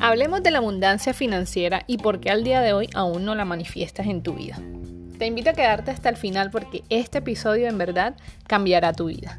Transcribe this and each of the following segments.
Hablemos de la abundancia financiera y por qué al día de hoy aún no la manifiestas en tu vida. Te invito a quedarte hasta el final porque este episodio en verdad cambiará tu vida.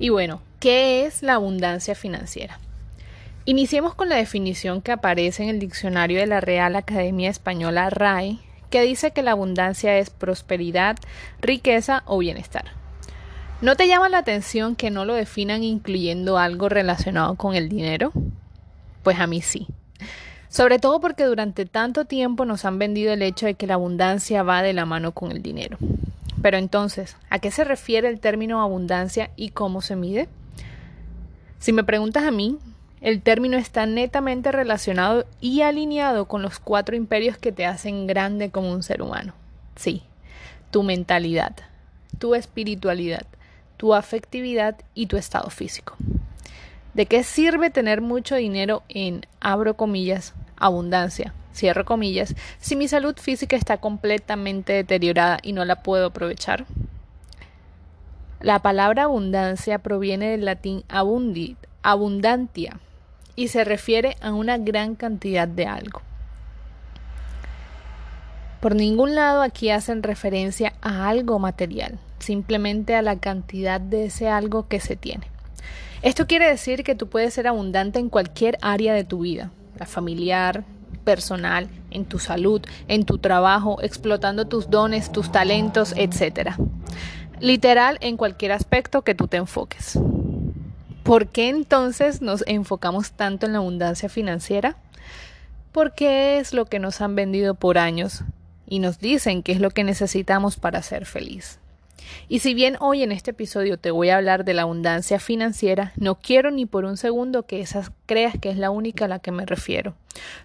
Y bueno, ¿qué es la abundancia financiera? Iniciemos con la definición que aparece en el diccionario de la Real Academia Española RAE, que dice que la abundancia es prosperidad, riqueza o bienestar. ¿No te llama la atención que no lo definan incluyendo algo relacionado con el dinero? Pues a mí sí. Sobre todo porque durante tanto tiempo nos han vendido el hecho de que la abundancia va de la mano con el dinero. Pero entonces, ¿a qué se refiere el término abundancia y cómo se mide? Si me preguntas a mí, el término está netamente relacionado y alineado con los cuatro imperios que te hacen grande como un ser humano. Sí, tu mentalidad, tu espiritualidad, tu afectividad y tu estado físico. ¿De qué sirve tener mucho dinero en, abro comillas, abundancia? cierro comillas, si mi salud física está completamente deteriorada y no la puedo aprovechar? La palabra abundancia proviene del latín abundit, abundantia, y se refiere a una gran cantidad de algo. Por ningún lado aquí hacen referencia a algo material, simplemente a la cantidad de ese algo que se tiene. Esto quiere decir que tú puedes ser abundante en cualquier área de tu vida, familiar, personal, en tu salud, en tu trabajo, explotando tus dones, tus talentos, etc. Literal, en cualquier aspecto que tú te enfoques. ¿Por qué entonces nos enfocamos tanto en la abundancia financiera? Porque es lo que nos han vendido por años y nos dicen que es lo que necesitamos para ser feliz. Y si bien hoy en este episodio te voy a hablar de la abundancia financiera, no quiero ni por un segundo que esas creas que es la única a la que me refiero.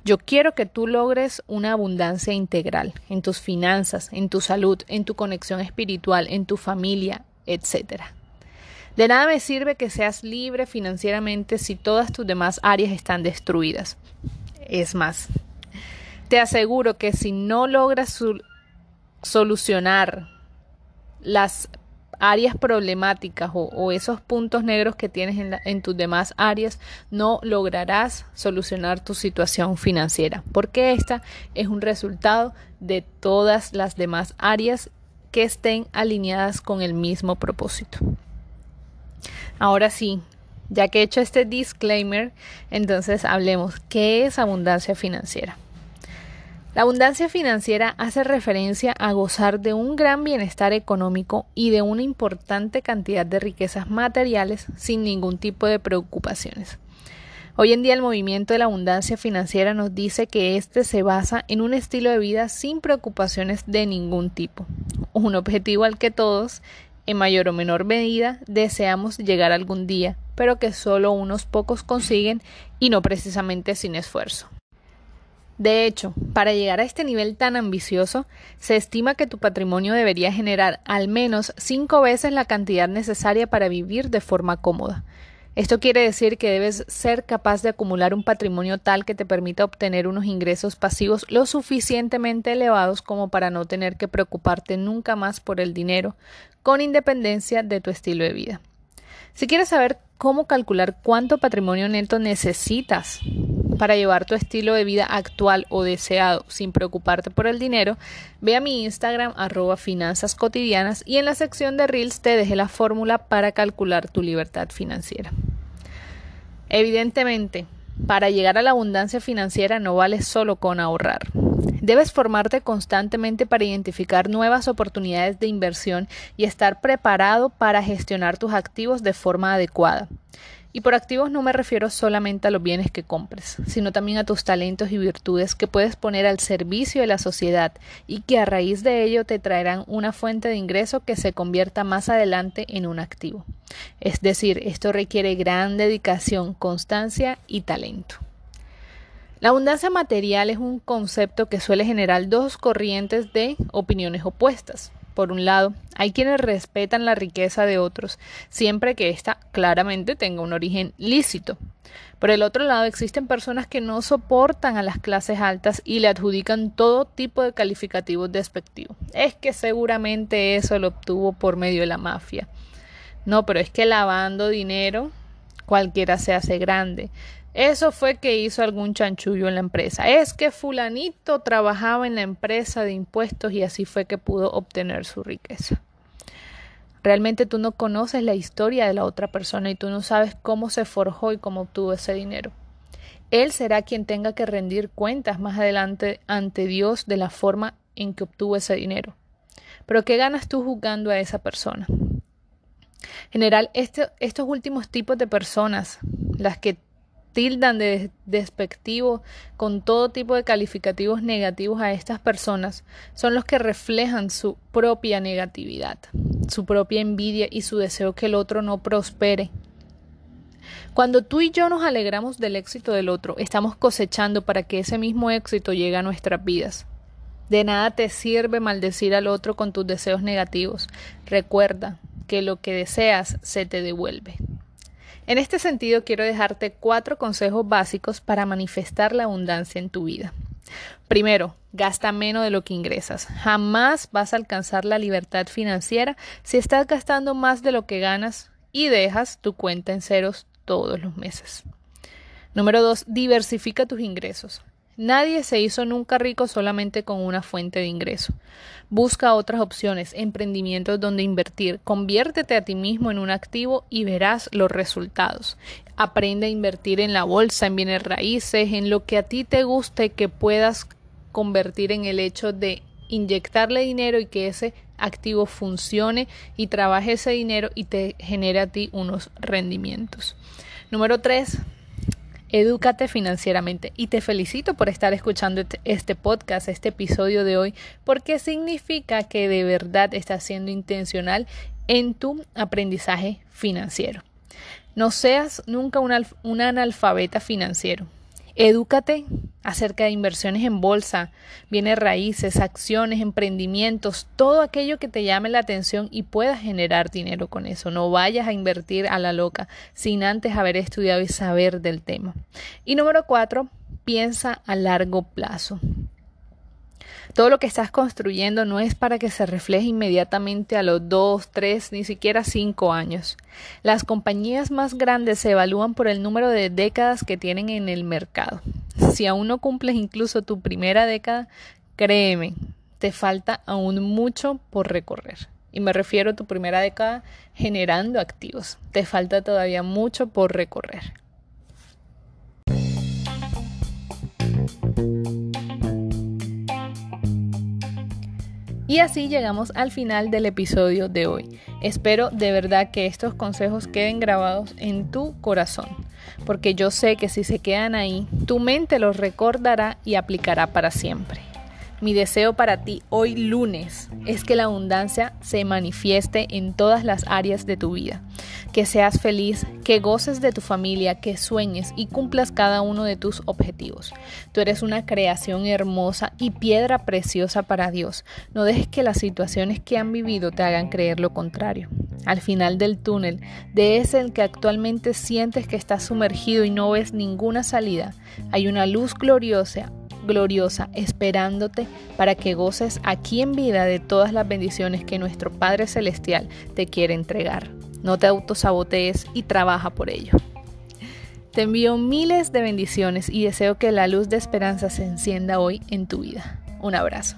Yo quiero que tú logres una abundancia integral en tus finanzas, en tu salud, en tu conexión espiritual, en tu familia, etc. De nada me sirve que seas libre financieramente si todas tus demás áreas están destruidas. Es más, te aseguro que si no logras solucionar las áreas problemáticas o, esos puntos negros que tienes en, en, tus demás áreas, no lograrás solucionar tu situación financiera, porque esta es un resultado de todas las demás áreas que estén alineadas con el mismo propósito. Ahora sí, ya que he hecho este disclaimer, entonces hablemos, ¿qué es abundancia financiera? La abundancia financiera hace referencia a gozar de un gran bienestar económico y de una importante cantidad de riquezas materiales sin ningún tipo de preocupaciones. Hoy en día el movimiento de la abundancia financiera nos dice que éste se basa en un estilo de vida sin preocupaciones de ningún tipo, un objetivo al que todos, en mayor o menor medida, deseamos llegar algún día, pero que solo unos pocos consiguen y no precisamente sin esfuerzo. De hecho, para llegar a este nivel tan ambicioso, se estima que tu patrimonio debería generar al menos cinco veces la cantidad necesaria para vivir de forma cómoda. Esto quiere decir que debes ser capaz de acumular un patrimonio tal que te permita obtener unos ingresos pasivos lo suficientemente elevados como para no tener que preocuparte nunca más por el dinero, con independencia de tu estilo de vida. Si quieres saber cómo calcular cuánto patrimonio neto necesitas para llevar tu estilo de vida actual o deseado sin preocuparte por el dinero, ve a mi Instagram arroba finanzas cotidianas y en la sección de Reels te dejé la fórmula para calcular tu libertad financiera. Evidentemente, para llegar a la abundancia financiera no vale solo con ahorrar. Debes formarte constantemente para identificar nuevas oportunidades de inversión y estar preparado para gestionar tus activos de forma adecuada. Y por activos no me refiero solamente a los bienes que compres, sino también a tus talentos y virtudes que puedes poner al servicio de la sociedad y que a raíz de ello te traerán una fuente de ingreso que se convierta más adelante en un activo. Es decir, esto requiere gran dedicación, constancia y talento. La abundancia material es un concepto que suele generar dos corrientes de opiniones opuestas. Por un lado, hay quienes respetan la riqueza de otros, siempre que ésta claramente tenga un origen lícito. Por el otro lado, existen personas que no soportan a las clases altas y le adjudican todo tipo de calificativos despectivos. Es que seguramente eso lo obtuvo por medio de la mafia. No, pero es que lavando dinero cualquiera se hace grande. Eso fue que hizo algún chanchullo en la empresa. Es que fulanito trabajaba en la empresa de impuestos y así fue que pudo obtener su riqueza. Realmente tú no conoces la historia de la otra persona y tú no sabes cómo se forjó y cómo obtuvo ese dinero. Él será quien tenga que rendir cuentas más adelante ante Dios de la forma en que obtuvo ese dinero. Pero ¿qué ganas tú juzgando a esa persona? En general, este, estos últimos tipos de personas, las que tildan de despectivo con todo tipo de calificativos negativos a estas personas son los que reflejan su propia negatividad, su propia envidia y su deseo que el otro no prospere. Cuando tú y yo nos alegramos del éxito del otro, estamos cosechando para que ese mismo éxito llegue a nuestras vidas. De nada te sirve maldecir al otro con tus deseos negativos. Recuerda que lo que deseas se te devuelve. En este sentido, quiero dejarte cuatro consejos básicos para manifestar la abundancia en tu vida. Primero, gasta menos de lo que ingresas. Jamás vas a alcanzar la libertad financiera si estás gastando más de lo que ganas y dejas tu cuenta en ceros todos los meses. Número dos, diversifica tus ingresos. Nadie se hizo nunca rico solamente con una fuente de ingreso. Busca otras opciones, emprendimientos donde invertir. Conviértete a ti mismo en un activo y verás los resultados. Aprende a invertir en la bolsa, en bienes raíces, en lo que a ti te guste que puedas convertir en el hecho de inyectarle dinero y que ese activo funcione y trabaje ese dinero y te genere a ti unos rendimientos. Número tres, Edúcate financieramente y te felicito por estar escuchando este, este podcast, este episodio de hoy, porque significa que de verdad estás siendo intencional en tu aprendizaje financiero. No seas nunca un, analfabeta financiero. Edúcate acerca de inversiones en bolsa, bienes raíces, acciones, emprendimientos, todo aquello que te llame la atención y puedas generar dinero con eso. No vayas a invertir a la loca sin antes haber estudiado y saber del tema. Y número cuatro, piensa a largo plazo. Todo lo que estás construyendo no es para que se refleje inmediatamente a los dos, tres, ni siquiera cinco años. Las compañías más grandes se evalúan por el número de décadas que tienen en el mercado. Si aún no cumples incluso tu primera década, créeme, te falta aún mucho por recorrer. Y me refiero a tu primera década generando activos. Te falta todavía mucho por recorrer. Y así llegamos al final del episodio de hoy. Espero de verdad que estos consejos queden grabados en tu corazón, porque yo sé que si se quedan ahí, tu mente los recordará y aplicará para siempre. Mi deseo para ti hoy lunes es que la abundancia se manifieste en todas las áreas de tu vida, que seas feliz, que goces de tu familia, que sueñes y cumplas cada uno de tus objetivos. Tú eres una creación hermosa y piedra preciosa para Dios. No dejes que las situaciones que han vivido te hagan creer lo contrario. Al final del túnel, de ese en que actualmente sientes que estás sumergido y no ves ninguna salida, hay una luz gloriosa gloriosa esperándote para que goces aquí en vida de todas las bendiciones que nuestro Padre Celestial te quiere entregar. No te autosabotees y trabaja por ello. Te envío miles de bendiciones y deseo que la luz de esperanza se encienda hoy en tu vida. Un abrazo.